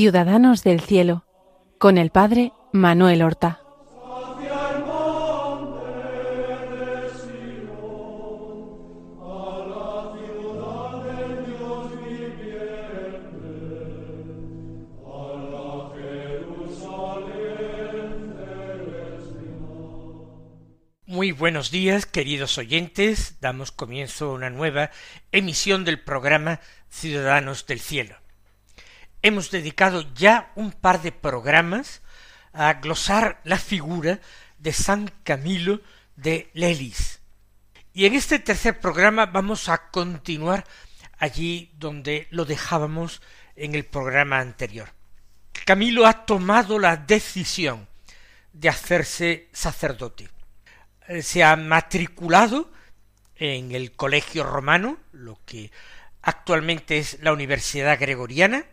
Ciudadanos del Cielo, con el Padre Manuel Horta. Muy buenos días, queridos oyentes. Damos comienzo a una nueva emisión del programa Ciudadanos del Cielo. Hemos dedicado ya un par de programas a glosar la figura de San Camilo de Lelis. Y en este tercer programa vamos a continuar allí donde lo dejábamos en el programa anterior. Camilo ha tomado la decisión de hacerse sacerdote se ha matriculado en el colegio romano, lo que actualmente es la Universidad Gregoriana,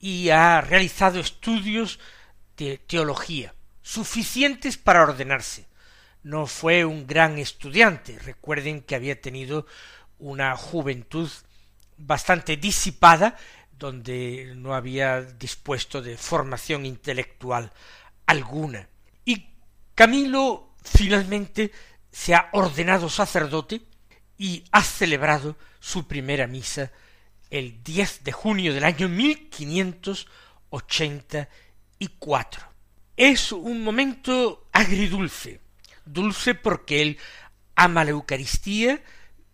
y ha realizado estudios de teología, suficientes para ordenarse. No fue un gran estudiante, recuerden que había tenido una juventud bastante disipada, donde no había dispuesto de formación intelectual alguna. Y Camilo finalmente se ha ordenado sacerdote y ha celebrado su primera misa el 10 de junio del año 1584. Es un momento agridulce, dulce porque él ama la Eucaristía,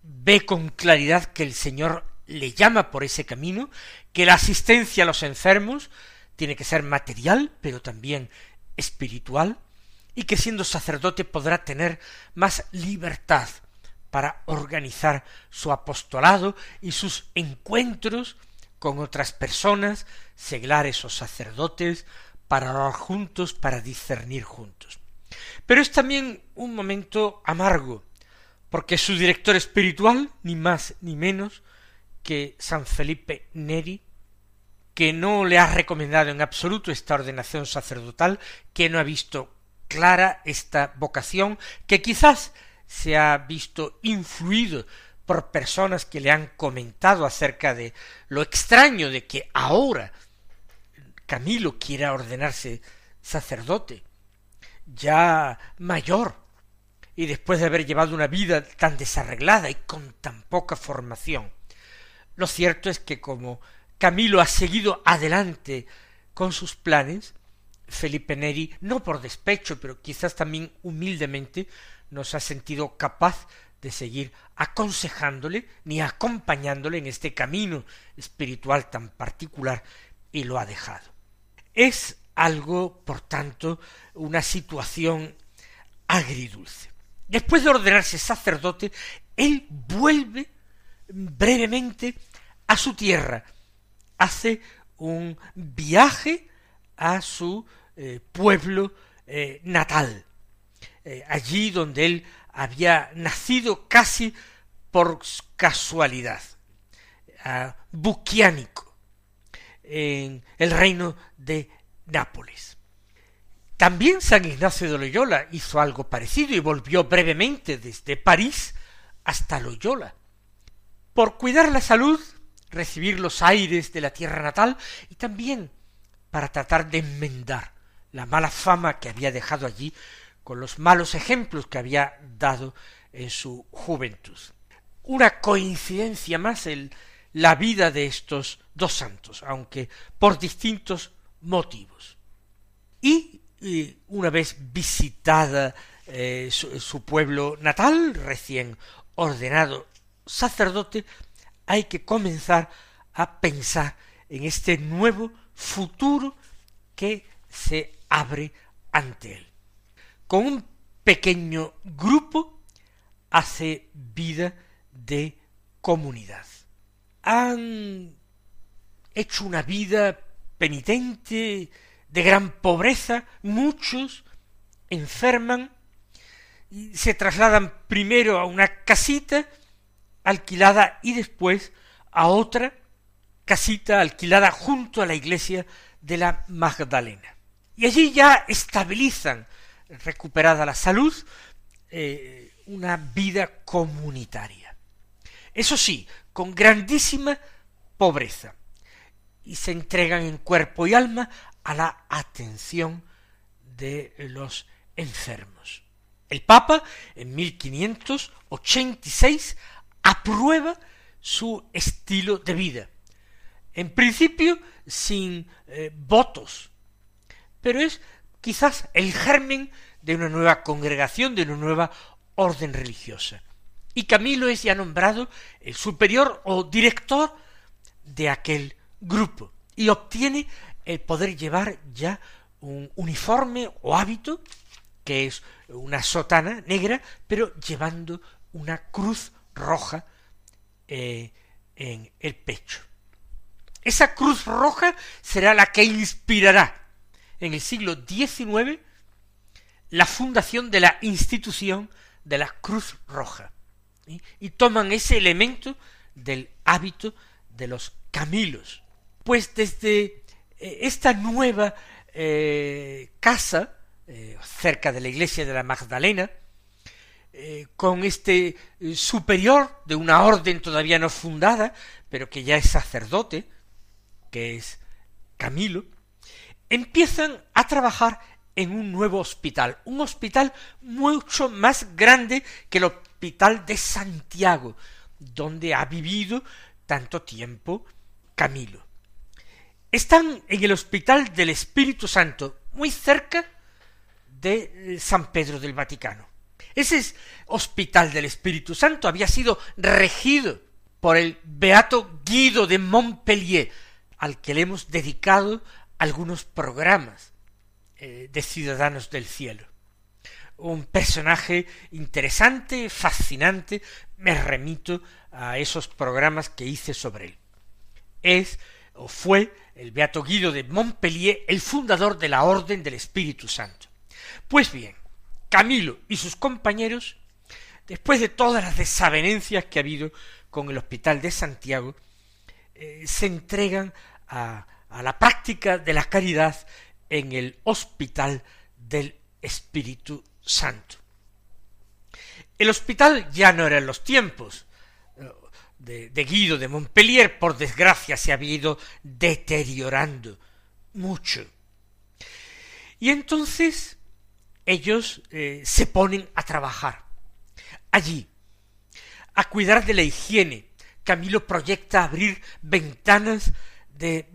ve con claridad que el Señor le llama por ese camino, que la asistencia a los enfermos tiene que ser material, pero también espiritual, y que siendo sacerdote podrá tener más libertad para organizar su apostolado y sus encuentros con otras personas, seglares o sacerdotes, para orar juntos, para discernir juntos. Pero es también un momento amargo, porque su director espiritual, ni más ni menos que San Felipe Neri, que no le ha recomendado en absoluto esta ordenación sacerdotal, que no ha visto clara esta vocación que quizás se ha visto influido por personas que le han comentado acerca de lo extraño de que ahora Camilo quiera ordenarse sacerdote, ya mayor, y después de haber llevado una vida tan desarreglada y con tan poca formación. Lo cierto es que como Camilo ha seguido adelante con sus planes, Felipe Neri, no por despecho, pero quizás también humildemente, nos ha sentido capaz de seguir aconsejándole ni acompañándole en este camino espiritual tan particular y lo ha dejado. Es algo, por tanto, una situación agridulce. Después de ordenarse sacerdote, él vuelve brevemente a su tierra, hace un viaje a su eh, pueblo eh, natal, eh, allí donde él había nacido casi por casualidad, a Buquiánico, en el reino de Nápoles. También San Ignacio de Loyola hizo algo parecido y volvió brevemente desde París hasta Loyola. Por cuidar la salud, recibir los aires de la tierra natal y también para tratar de enmendar la mala fama que había dejado allí con los malos ejemplos que había dado en su juventud. Una coincidencia más en la vida de estos dos santos, aunque por distintos motivos. Y, una vez visitada eh, su pueblo natal, recién ordenado sacerdote, hay que comenzar a pensar en este nuevo futuro que se abre ante él. Con un pequeño grupo hace vida de comunidad. Han hecho una vida penitente, de gran pobreza, muchos enferman se trasladan primero a una casita alquilada y después a otra casita alquilada junto a la iglesia de la Magdalena. Y allí ya estabilizan, recuperada la salud, eh, una vida comunitaria. Eso sí, con grandísima pobreza. y se entregan en cuerpo y alma a la atención de los enfermos. El Papa, en 1586, aprueba su estilo de vida. En principio, sin eh, votos, pero es quizás el germen de una nueva congregación, de una nueva orden religiosa. Y Camilo es ya nombrado el superior o director de aquel grupo y obtiene el poder llevar ya un uniforme o hábito que es una sotana negra, pero llevando una cruz roja eh, en el pecho. Esa cruz roja será la que inspirará en el siglo XIX la fundación de la institución de la Cruz Roja. Y toman ese elemento del hábito de los Camilos. Pues desde eh, esta nueva eh, casa, eh, cerca de la iglesia de la Magdalena, con este superior de una orden todavía no fundada, pero que ya es sacerdote, que es Camilo, empiezan a trabajar en un nuevo hospital, un hospital mucho más grande que el hospital de Santiago, donde ha vivido tanto tiempo Camilo. Están en el Hospital del Espíritu Santo, muy cerca de San Pedro del Vaticano. Ese Hospital del Espíritu Santo había sido regido por el beato Guido de Montpellier, al que le hemos dedicado algunos programas eh, de Ciudadanos del Cielo. Un personaje interesante, fascinante, me remito a esos programas que hice sobre él es o fue el Beato Guido de Montpellier el fundador de la Orden del Espíritu Santo. Pues bien, Camilo y sus compañeros, después de todas las desavenencias que ha habido con el Hospital de Santiago, eh, se entregan a, a la práctica de la caridad en el Hospital del Espíritu Santo. El hospital ya no era en los tiempos de, Guido de Montpellier, por desgracia, se había ido deteriorando mucho. Y entonces ellos eh, se ponen a trabajar allí, a cuidar de la higiene. Camilo proyecta abrir ventanas de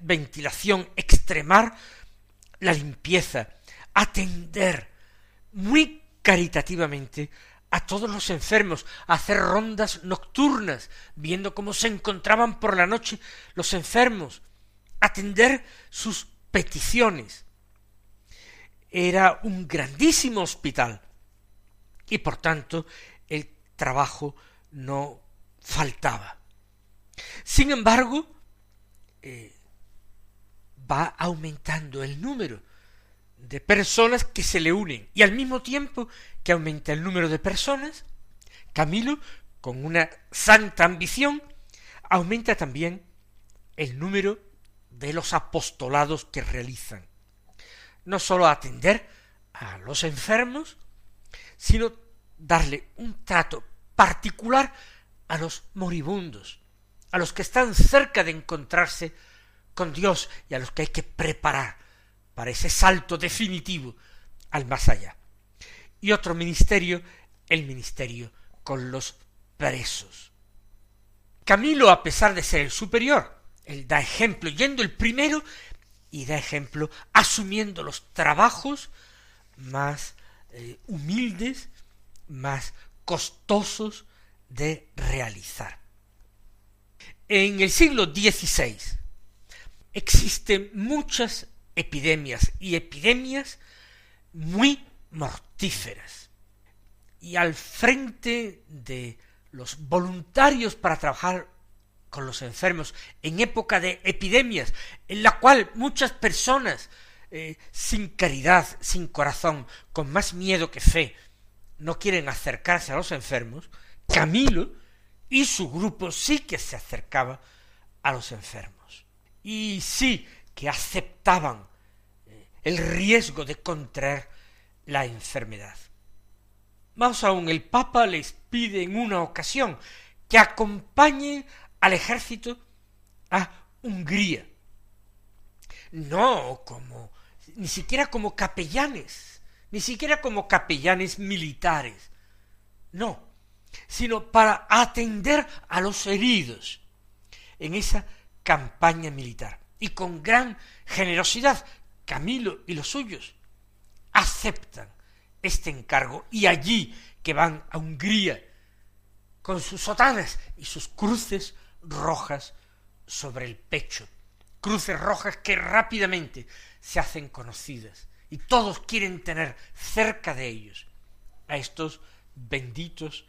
ventilación, extremar la limpieza, atender muy caritativamente a todos los enfermos, hacer rondas nocturnas, viendo cómo se encontraban por la noche los enfermos, atender sus peticiones. Era un grandísimo hospital y por tanto el trabajo no faltaba. Sin embargo, eh, va aumentando el número de personas que se le unen y al mismo tiempo que aumenta el número de personas, Camilo, con una santa ambición, aumenta también el número de los apostolados que realizan. No sólo atender a los enfermos, sino darle un trato particular a los moribundos, a los que están cerca de encontrarse con Dios y a los que hay que preparar para ese salto definitivo al más allá. Y otro ministerio, el ministerio con los presos. Camilo, a pesar de ser el superior, él da ejemplo yendo el primero y da ejemplo asumiendo los trabajos más eh, humildes, más costosos de realizar. En el siglo XVI existen muchas epidemias y epidemias muy mortíferas. Y al frente de los voluntarios para trabajar con los enfermos en época de epidemias, en la cual muchas personas eh, sin caridad, sin corazón, con más miedo que fe, no quieren acercarse a los enfermos, Camilo y su grupo sí que se acercaba a los enfermos. Y sí que aceptaban eh, el riesgo de contraer la enfermedad. Más aún, el Papa les pide en una ocasión que acompañen al ejército a Hungría, no como, ni siquiera como capellanes, ni siquiera como capellanes militares, no, sino para atender a los heridos en esa campaña militar. Y con gran generosidad, Camilo y los suyos aceptan este encargo y allí que van a Hungría con sus sotanas y sus cruces rojas sobre el pecho, cruces rojas que rápidamente se hacen conocidas y todos quieren tener cerca de ellos a estos benditos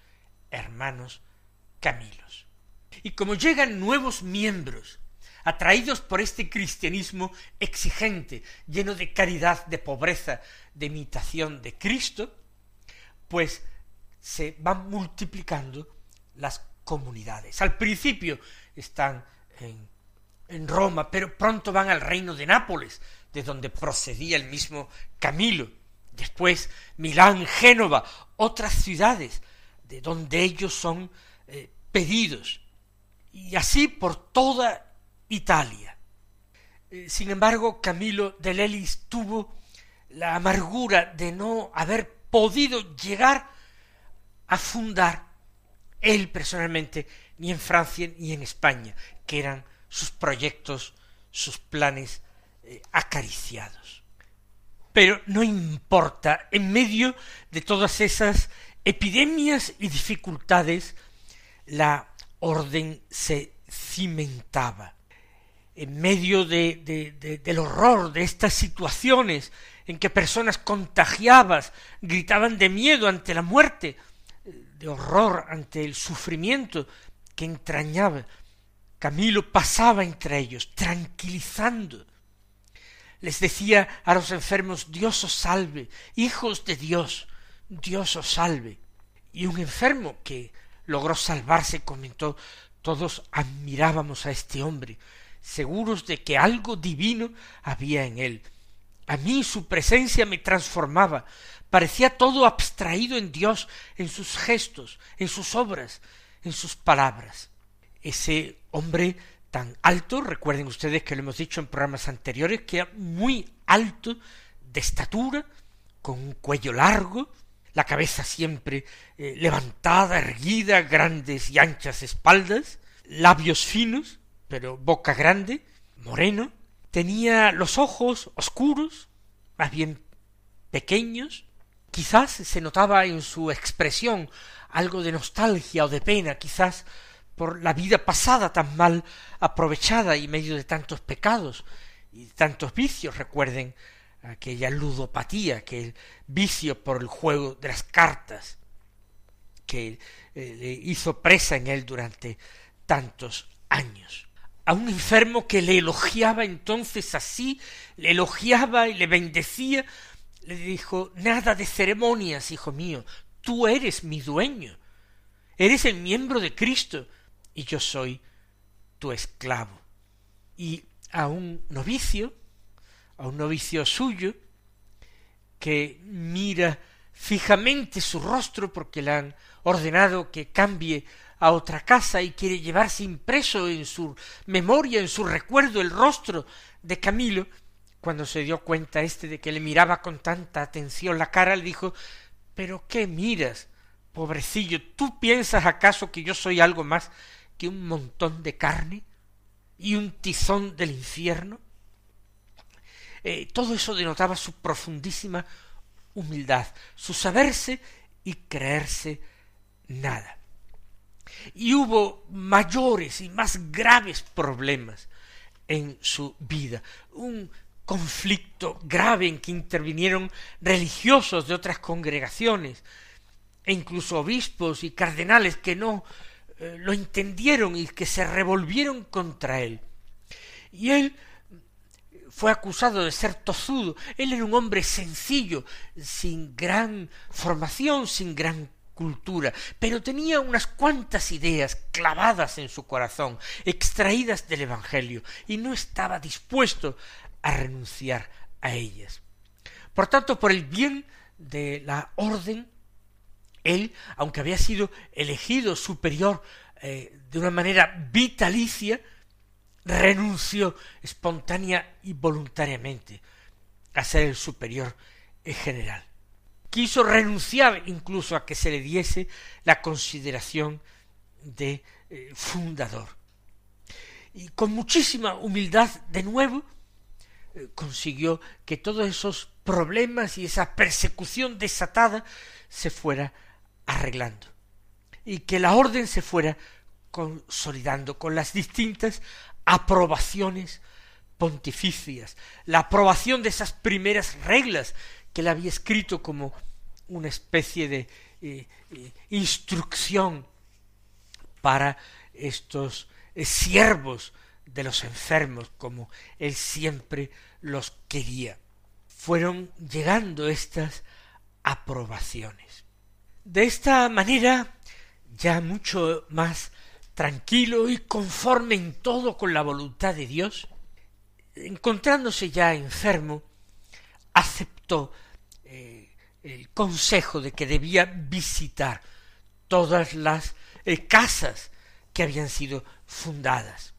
hermanos Camilos. Y como llegan nuevos miembros, atraídos por este cristianismo exigente, lleno de caridad, de pobreza, de imitación de Cristo, pues se van multiplicando las comunidades. Al principio están en, en Roma, pero pronto van al reino de Nápoles, de donde procedía el mismo Camilo. Después Milán, Génova, otras ciudades de donde ellos son eh, pedidos. Y así por toda Italia. Eh, sin embargo, Camilo de Lelis tuvo la amargura de no haber podido llegar a fundar él personalmente ni en Francia ni en España, que eran sus proyectos, sus planes eh, acariciados. Pero no importa, en medio de todas esas epidemias y dificultades, la orden se cimentaba. En medio de, del horror de estas situaciones en que personas contagiadas gritaban de miedo ante la muerte, de horror ante el sufrimiento que entrañaba, Camilo pasaba entre ellos, tranquilizando. Les decía a los enfermos, Dios os salve, hijos de Dios, Dios os salve. Y un enfermo que logró salvarse comentó, todos admirábamos a este hombre, seguros de que algo divino había en él. A mí su presencia me transformaba, parecía todo abstraído en Dios, en sus gestos, en sus obras, en sus palabras. Ese hombre tan alto, recuerden ustedes que lo hemos dicho en programas anteriores, que era muy alto de estatura, con un cuello largo, la cabeza siempre eh, levantada, erguida, grandes y anchas espaldas, labios finos, pero boca grande, moreno, tenía los ojos oscuros, más bien pequeños, quizás se notaba en su expresión algo de nostalgia o de pena, quizás por la vida pasada tan mal aprovechada y medio de tantos pecados y tantos vicios, recuerden aquella ludopatía, aquel vicio por el juego de las cartas que eh, le hizo presa en él durante tantos años. A un enfermo que le elogiaba entonces así, le elogiaba y le bendecía, le dijo nada de ceremonias, hijo mío, tú eres mi dueño, eres el miembro de Cristo, y yo soy tu esclavo. Y a un novicio a un novicio suyo que mira fijamente su rostro porque le han ordenado que cambie a otra casa y quiere llevarse impreso en su memoria, en su recuerdo, el rostro de Camilo, cuando se dio cuenta éste de que le miraba con tanta atención la cara, le dijo Pero qué miras, pobrecillo, ¿tú piensas acaso que yo soy algo más que un montón de carne y un tizón del infierno? Eh, todo eso denotaba su profundísima humildad, su saberse y creerse nada. Y hubo mayores y más graves problemas en su vida, un conflicto grave en que intervinieron religiosos de otras congregaciones, e incluso obispos y cardenales que no eh, lo entendieron y que se revolvieron contra él. Y él fue acusado de ser tozudo. Él era un hombre sencillo, sin gran formación, sin gran cultura, pero tenía unas cuantas ideas clavadas en su corazón, extraídas del Evangelio, y no estaba dispuesto a renunciar a ellas. Por tanto, por el bien de la orden, él, aunque había sido elegido superior eh, de una manera vitalicia, renunció espontánea y voluntariamente a ser el superior general. Quiso renunciar incluso a que se le diese la consideración de eh, fundador. Y con muchísima humildad, de nuevo, eh, consiguió que todos esos problemas y esa persecución desatada se fuera arreglando y que la orden se fuera consolidando con las distintas aprobaciones pontificias, la aprobación de esas primeras reglas que él había escrito como una especie de eh, eh, instrucción para estos eh, siervos de los enfermos, como él siempre los quería. Fueron llegando estas aprobaciones. De esta manera, ya mucho más tranquilo y conforme en todo con la voluntad de Dios, encontrándose ya enfermo, aceptó eh, el consejo de que debía visitar todas las eh, casas que habían sido fundadas.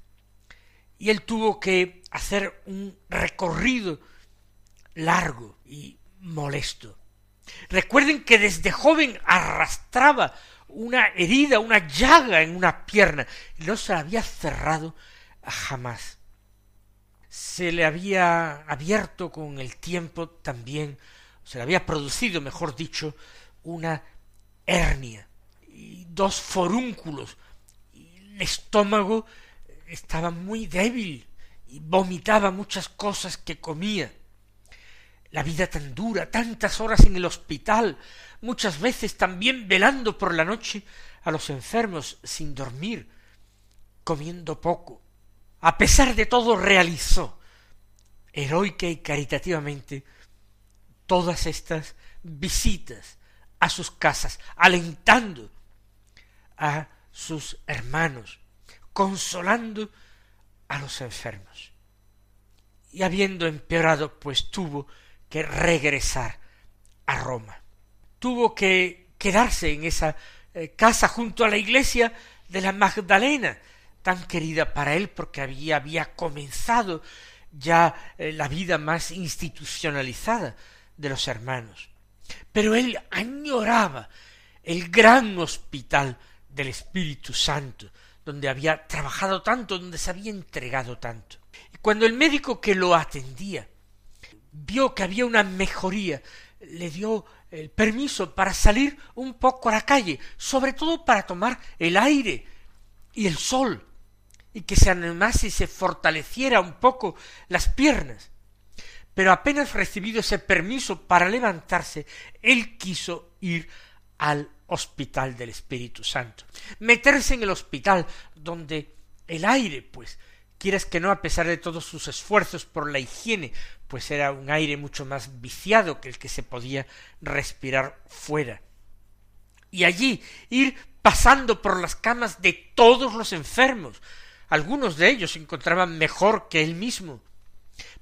Y él tuvo que hacer un recorrido largo y molesto. Recuerden que desde joven arrastraba una herida, una llaga en una pierna, no se la había cerrado jamás. Se le había abierto con el tiempo también, se le había producido, mejor dicho, una hernia y dos forúnculos. Y el estómago estaba muy débil y vomitaba muchas cosas que comía. La vida tan dura, tantas horas en el hospital, muchas veces también velando por la noche a los enfermos sin dormir, comiendo poco. A pesar de todo realizó heroica y caritativamente todas estas visitas a sus casas, alentando a sus hermanos, consolando a los enfermos. Y habiendo empeorado, pues tuvo que regresar a Roma tuvo que quedarse en esa eh, casa junto a la iglesia de la Magdalena, tan querida para él porque había, comenzado ya eh, la vida más institucionalizada de los hermanos. Pero él añoraba el gran hospital del Espíritu Santo, donde había trabajado tanto, donde se había entregado tanto. Y cuando el médico que lo atendía vio que había una mejoría, le dio el permiso para salir un poco a la calle, sobre todo para tomar el aire y el sol, y que se animase y se fortaleciera un poco las piernas. Pero apenas recibido ese permiso para levantarse, él quiso ir al hospital del Espíritu Santo, meterse en el hospital donde el aire, pues, quieras que no, a pesar de todos sus esfuerzos por la higiene, pues era un aire mucho más viciado que el que se podía respirar fuera. Y allí ir pasando por las camas de todos los enfermos. Algunos de ellos se encontraban mejor que él mismo,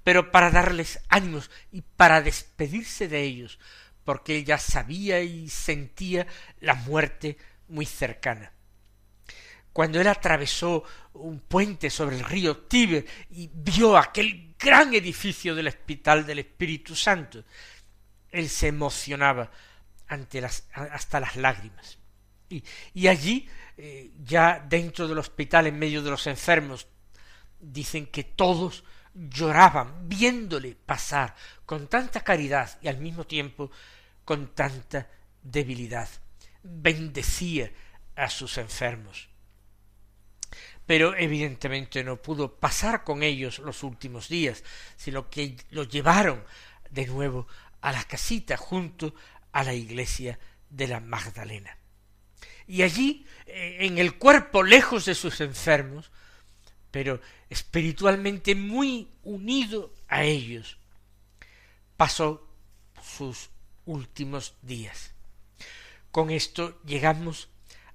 pero para darles ánimos y para despedirse de ellos, porque él ya sabía y sentía la muerte muy cercana. Cuando él atravesó un puente sobre el río Tíber y vio aquel gran edificio del Hospital del Espíritu Santo. Él se emocionaba ante las, hasta las lágrimas. Y, allí, eh, ya dentro del hospital, en medio de los enfermos, dicen que todos lloraban viéndole pasar con tanta caridad y al mismo tiempo con tanta debilidad. Bendecía a sus enfermos pero evidentemente no pudo pasar con ellos los últimos días, sino que lo llevaron de nuevo a la casita junto a la iglesia de la Magdalena. Y allí, eh, en el cuerpo lejos de sus enfermos, pero espiritualmente muy unido a ellos, pasó sus últimos días. Con esto llegamos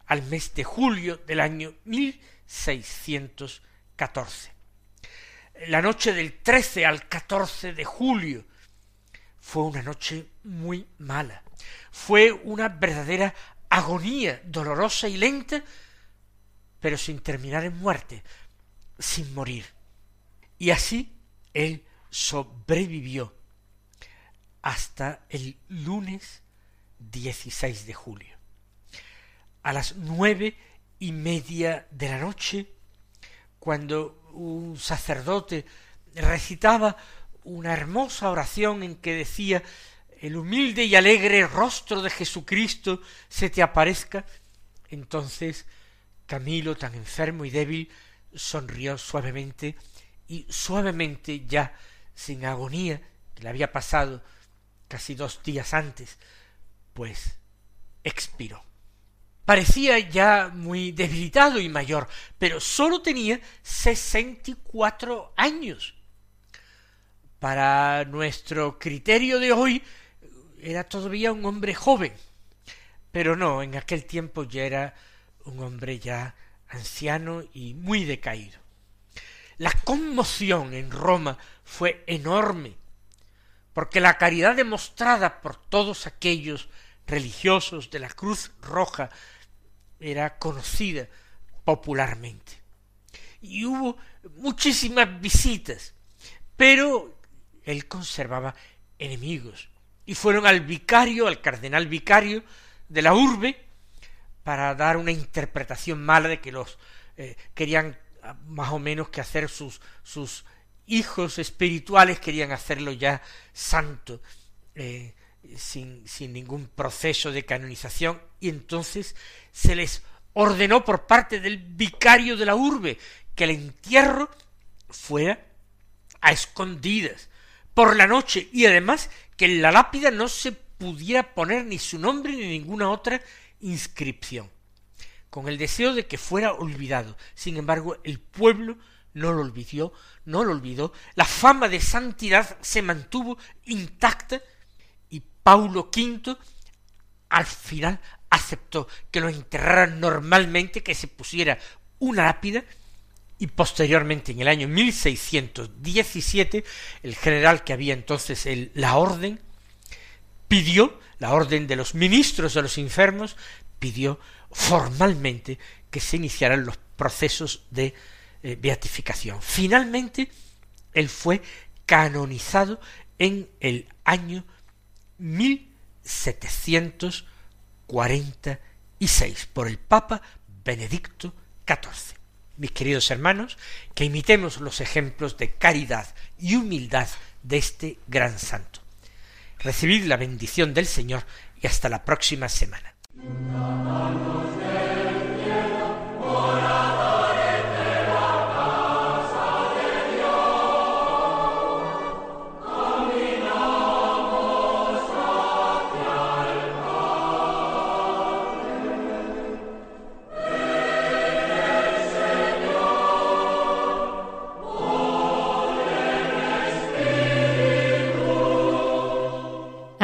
al mes de julio del año mil 614. La noche del 13 al 14 de julio fue una noche muy mala. Fue una verdadera agonía dolorosa y lenta, pero sin terminar en muerte, sin morir. Y así él sobrevivió hasta el lunes 16 de julio. A las nueve y media de la noche, cuando un sacerdote recitaba una hermosa oración en que decía el humilde y alegre rostro de Jesucristo se te aparezca, entonces Camilo, tan enfermo y débil, sonrió suavemente y suavemente ya, sin agonía, que le había pasado casi dos días antes, pues expiró. Parecía ya muy debilitado y mayor, pero sólo tenía sesenta y cuatro años. Para nuestro criterio de hoy, era todavía un hombre joven, pero no, en aquel tiempo ya era un hombre ya anciano y muy decaído. La conmoción en Roma fue enorme, porque la caridad demostrada por todos aquellos religiosos de la Cruz Roja era conocida popularmente. Y hubo muchísimas visitas, pero él conservaba enemigos, y fueron al vicario, al cardenal vicario de la urbe, para dar una interpretación mala de que los eh, querían ah, más o menos que hacer sus, sus hijos espirituales, querían hacerlo ya santo, eh, sin, sin ningún proceso de canonización, y entonces se les ordenó por parte del vicario de la urbe que el entierro fuera a escondidas por la noche y además que en la lápida no se pudiera poner ni su nombre ni ninguna otra inscripción, con el deseo de que fuera olvidado. Sin embargo, el pueblo no lo olvidó, no lo olvidó, la fama de santidad se mantuvo intacta Paulo V al final aceptó que lo enterraran normalmente, que se pusiera una lápida y posteriormente en el año 1617 el general que había entonces el, la orden pidió, la orden de los ministros de los enfermos, pidió formalmente que se iniciaran los procesos de eh, beatificación. Finalmente, él fue canonizado en el año 1746 por el Papa Benedicto XIV. Mis queridos hermanos, que imitemos los ejemplos de caridad y humildad de este gran santo. Recibid la bendición del Señor y hasta la próxima semana.